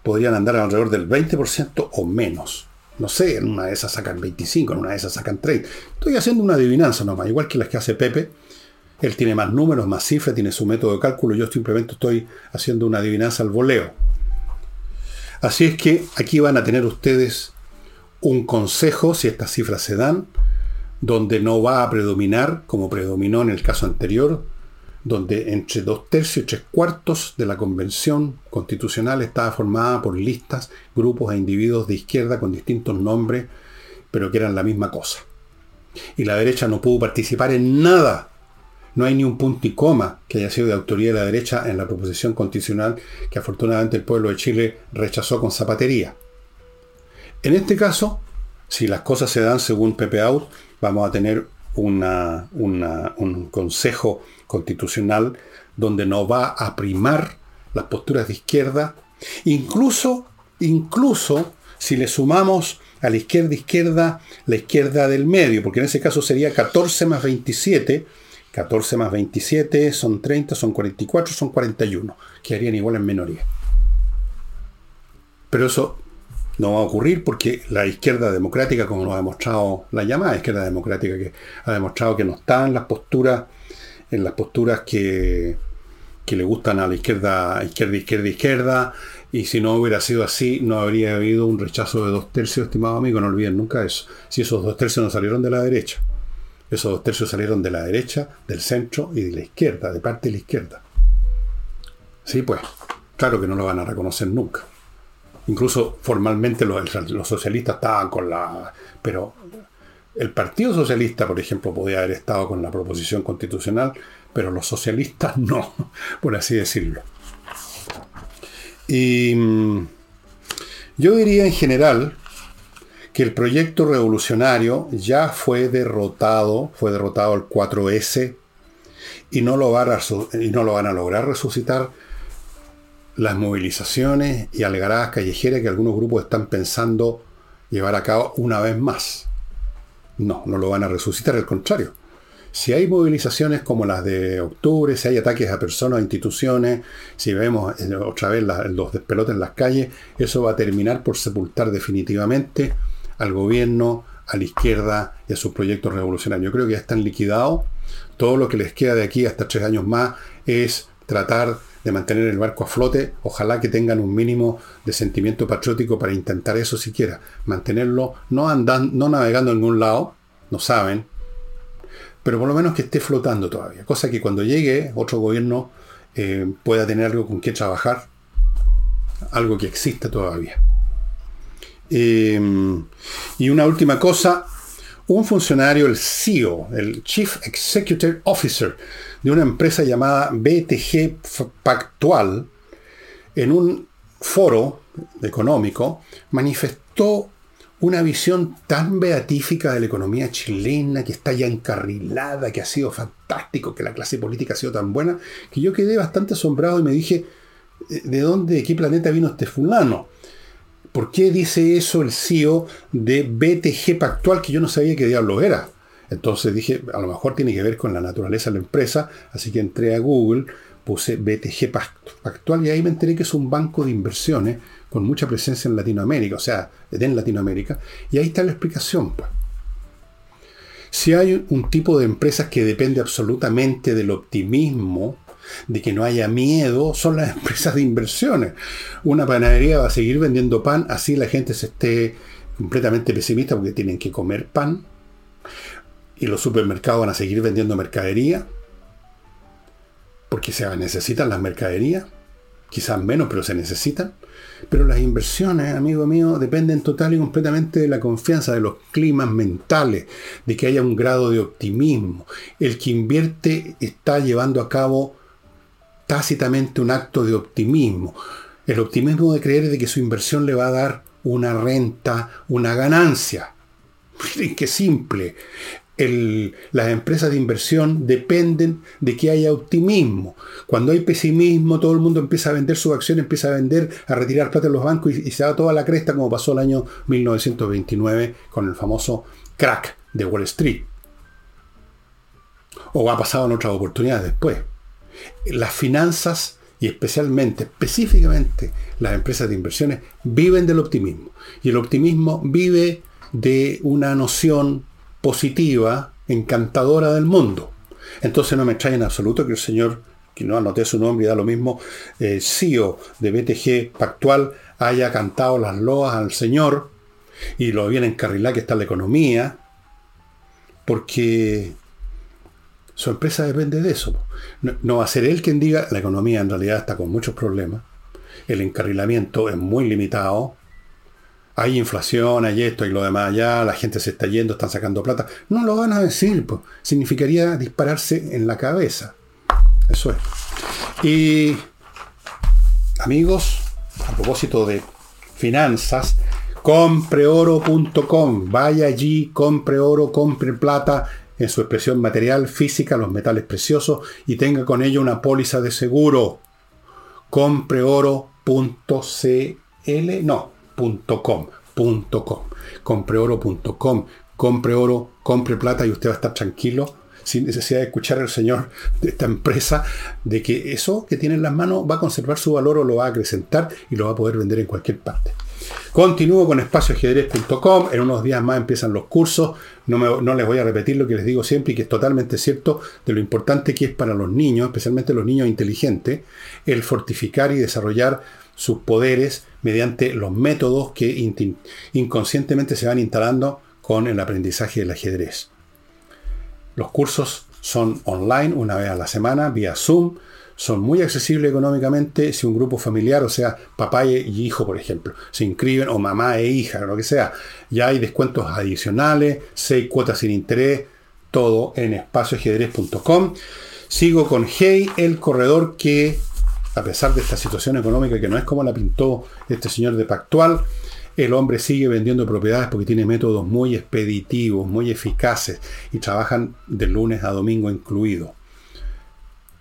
podrían andar alrededor del 20% o menos. No sé, en una de esas sacan 25, en una de esas sacan 30. Estoy haciendo una adivinanza nomás, igual que las que hace Pepe. Él tiene más números, más cifras, tiene su método de cálculo. Yo simplemente estoy haciendo una adivinanza al voleo. Así es que aquí van a tener ustedes un consejo, si estas cifras se dan, donde no va a predominar, como predominó en el caso anterior, donde entre dos tercios y tres cuartos de la convención constitucional estaba formada por listas, grupos e individuos de izquierda con distintos nombres, pero que eran la misma cosa. Y la derecha no pudo participar en nada. No hay ni un punto y coma que haya sido de autoría de la derecha en la proposición constitucional que afortunadamente el pueblo de Chile rechazó con zapatería. En este caso, si las cosas se dan según Pepe Out, vamos a tener un consejo constitucional donde no va a primar las posturas de izquierda, incluso, incluso si le sumamos a la izquierda izquierda la izquierda del medio, porque en ese caso sería 14 más 27, 14 más 27 son 30, son 44, son 41, que harían igual en minoría. Pero eso no va a ocurrir porque la izquierda democrática, como lo ha demostrado la llamada izquierda democrática, que ha demostrado que no está en las posturas, en las posturas que, que le gustan a la izquierda, izquierda, izquierda, izquierda, y si no hubiera sido así, no habría habido un rechazo de dos tercios, estimado amigo, no olviden nunca eso. Si esos dos tercios no salieron de la derecha, esos dos tercios salieron de la derecha, del centro y de la izquierda, de parte de la izquierda. Sí, pues, claro que no lo van a reconocer nunca. Incluso formalmente los, socialistas estaban con la... Pero el Partido Socialista, por ejemplo, podía haber estado con la proposición constitucional, pero los socialistas no, por así decirlo. Y mm, yo diría en general que el proyecto revolucionario ya fue derrotado, fue derrotado el 4S, y no lo, y no lo van a lograr resucitar las movilizaciones y algaradas callejeras que algunos grupos están pensando llevar a cabo una vez más. No, no lo van a resucitar, al contrario. Si hay movilizaciones como las de octubre, si hay ataques a personas, a instituciones, si vemos eh, otra vez los despelotes en las calles, eso va a terminar por sepultar definitivamente al gobierno, a la izquierda y a sus proyectos revolucionarios. Yo creo que ya están liquidados. Todo lo que les queda de aquí hasta tres años más es tratar de mantener el barco a flote, ojalá que tengan un mínimo de sentimiento patriótico para intentar eso siquiera, mantenerlo no andando, no navegando en ningún lado, no saben, pero por lo menos que esté flotando todavía, cosa que cuando llegue otro gobierno eh, pueda tener algo con qué trabajar, algo que exista todavía. Eh, y una última cosa, un funcionario, el CEO, el Chief Executive Officer de una empresa llamada BTG Pactual, en un foro económico, manifestó una visión tan beatífica de la economía chilena, que está ya encarrilada, que ha sido fantástico, que la clase política ha sido tan buena, que yo quedé bastante asombrado y me dije, ¿de dónde, de qué planeta vino este fulano? ¿Por qué dice eso el CEO de BTG Pactual que yo no sabía qué diablo era? Entonces dije, a lo mejor tiene que ver con la naturaleza de la empresa, así que entré a Google, puse BTG Pactual y ahí me enteré que es un banco de inversiones con mucha presencia en Latinoamérica, o sea, en Latinoamérica, y ahí está la explicación. Pues. Si hay un tipo de empresas que depende absolutamente del optimismo, de que no haya miedo, son las empresas de inversiones. Una panadería va a seguir vendiendo pan, así la gente se esté completamente pesimista porque tienen que comer pan. Y los supermercados van a seguir vendiendo mercadería, porque se necesitan las mercaderías. Quizás menos, pero se necesitan. Pero las inversiones, amigo mío, dependen total y completamente de la confianza, de los climas mentales, de que haya un grado de optimismo. El que invierte está llevando a cabo tácitamente un acto de optimismo. El optimismo de creer de que su inversión le va a dar una renta, una ganancia. Miren qué simple las empresas de inversión dependen de que haya optimismo. Cuando hay pesimismo, todo el mundo empieza a vender su acción, empieza a vender, a retirar plata de los bancos y, se da toda la cresta como pasó el año 1929 con el famoso crack de Wall Street. O ha pasado en otras oportunidades después. Las finanzas y especialmente, específicamente, las empresas de inversiones viven del optimismo. Y el optimismo vive de una noción positiva, encantadora del mundo. Entonces no me extraña en absoluto que el señor, que no anoté su nombre y da lo mismo, eh, CEO de BTG Pactual, haya cantado las loas al señor y lo bien encarrilado que está la economía, porque su empresa depende de eso. No, va a ser él quien diga, la economía en realidad está con muchos problemas, el encarrilamiento es muy limitado, hay inflación, hay esto y lo demás allá, la gente se está yendo, están sacando plata. No lo van a decir, pues. significaría dispararse en la cabeza. Eso es. Y amigos, a propósito de finanzas, compreoro.com. Vaya allí, compre oro, compre plata en su expresión material, física, los metales preciosos y tenga con ello una póliza de seguro. Compreoro.cl, no, .com, compreoro.com, compre oro, compre plata y usted va a estar tranquilo sin necesidad de escuchar al señor de esta empresa de que eso que tiene en las manos va a conservar su valor o lo va a acrecentar y lo va a poder vender en cualquier parte. Continúo con espacioajedrez.com. En unos días más empiezan los cursos. No, les voy a repetir lo que les digo siempre y que es totalmente cierto de lo importante que es para los niños, especialmente los niños inteligentes, el fortificar y desarrollar sus poderes mediante los métodos que inconscientemente se van instalando con el aprendizaje del ajedrez. Los cursos son online una vez a la semana, vía Zoom. Son muy accesibles económicamente si un grupo familiar, o sea, papá y hijo, por ejemplo, se inscriben, o mamá e hija, lo que sea. Ya hay descuentos adicionales, seis cuotas sin interés, todo en espacioajedrez.com. Sigo con Hey, el corredor que a pesar de esta situación económica que no es como la pintó este señor de Pactual, el hombre sigue vendiendo propiedades porque tiene métodos muy expeditivos, muy eficaces y trabajan de lunes a domingo incluido.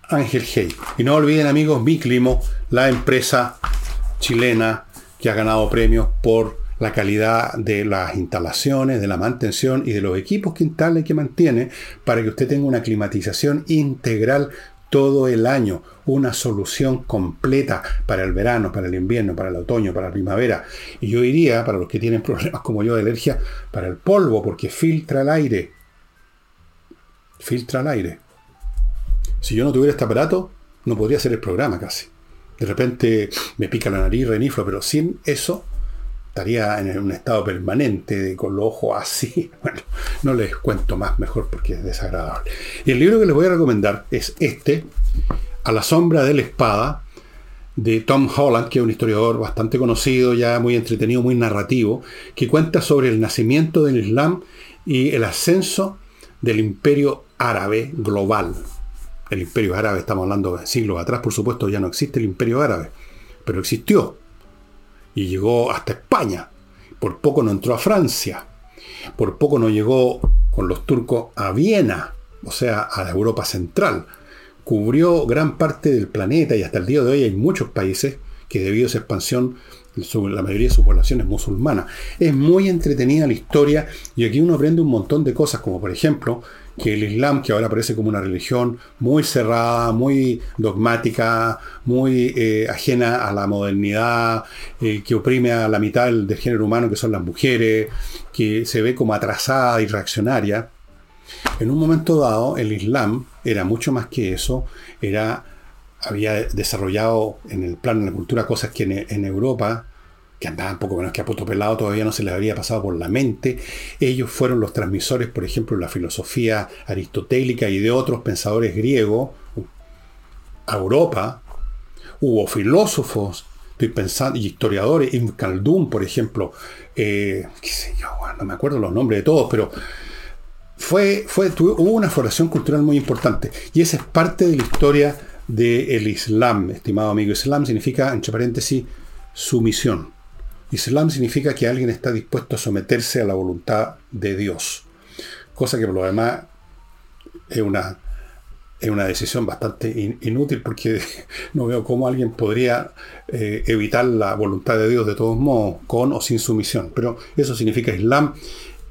Ángel Hey. Y no olviden amigos, Biclimo, la empresa chilena que ha ganado premios por la calidad de las instalaciones, de la mantención y de los equipos que instala y que mantiene para que usted tenga una climatización integral todo el año una solución completa para el verano, para el invierno, para el otoño, para la primavera. Y yo iría, para los que tienen problemas como yo de alergia, para el polvo, porque filtra el aire. Filtra el aire. Si yo no tuviera este aparato, no podría hacer el programa casi. De repente me pica la nariz, reniflo, pero sin eso estaría en un estado permanente, con los ojos así. Bueno, no les cuento más mejor porque es desagradable. Y el libro que les voy a recomendar es este, A la sombra de la espada, de Tom Holland, que es un historiador bastante conocido, ya muy entretenido, muy narrativo, que cuenta sobre el nacimiento del Islam y el ascenso del imperio árabe global. El imperio árabe, estamos hablando de siglos atrás, por supuesto, ya no existe el imperio árabe, pero existió. Y llegó hasta España. Por poco no entró a Francia. Por poco no llegó con los turcos a Viena, o sea, a la Europa Central. Cubrió gran parte del planeta y hasta el día de hoy hay muchos países que debido a esa expansión la mayoría de su población es musulmana. Es muy entretenida la historia y aquí uno aprende un montón de cosas, como por ejemplo que el Islam, que ahora parece como una religión muy cerrada, muy dogmática, muy eh, ajena a la modernidad, eh, que oprime a la mitad del, género humano, que son las mujeres, que se ve como atrasada y reaccionaria, en un momento dado el Islam era mucho más que eso, era había desarrollado en el plano de la cultura cosas que en, Europa, que andaban poco menos que a puto todavía no se les había pasado por la mente. Ellos fueron los transmisores, por ejemplo, de la filosofía aristotélica y de otros pensadores griegos a Europa. Hubo filósofos, estoy pensando, y historiadores, Ibn Khaldun, por ejemplo, eh, qué sé yo, no me acuerdo los nombres de todos, pero fue, fue, hubo una formación cultural muy importante. Y esa es parte de la historia del Islam, estimado amigo. Islam significa, entre paréntesis, sumisión. Islam significa que alguien está dispuesto a someterse a la voluntad de Dios. Cosa que por lo demás es una, es una decisión bastante inútil porque no veo cómo alguien podría eh, evitar la voluntad de Dios de todos modos, con o sin sumisión. Pero eso significa Islam.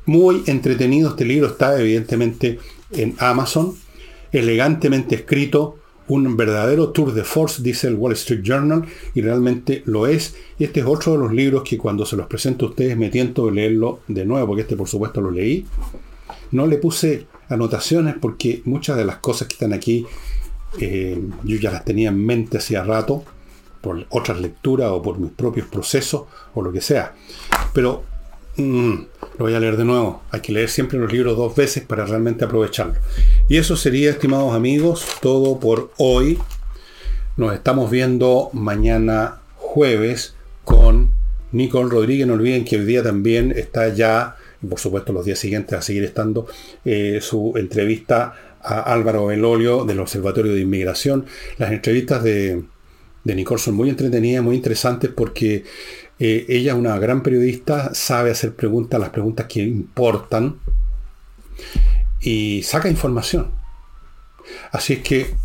Muy entretenido este libro, está evidentemente en Amazon, elegantemente escrito, un verdadero tour de force, dice el Wall Street Journal, y realmente lo es. Y este es otro de los libros que cuando se los presento a ustedes me tiento de leerlo de nuevo, porque este por supuesto lo leí. No le puse anotaciones porque muchas de las cosas que están aquí eh, yo ya las tenía en mente hacía rato, por otras lecturas o por mis propios procesos o lo que sea. Pero mm, lo voy a leer de nuevo. Hay que leer siempre los libros dos veces para realmente aprovecharlo. Y eso sería, estimados amigos, todo por hoy. Nos estamos viendo mañana jueves con Nicole Rodríguez. No olviden que hoy día también está ya, por supuesto los días siguientes a seguir estando, eh, su entrevista a Álvaro Belolio del Observatorio de Inmigración. Las entrevistas de, de Nicole son muy entretenidas, muy interesantes porque eh, ella es una gran periodista, sabe hacer preguntas, las preguntas que importan y saca información. Así es que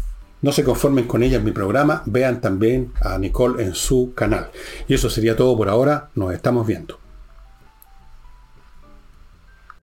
no se conformen con ella en mi programa, vean también a Nicole en su canal. Y eso sería todo por ahora, nos estamos viendo.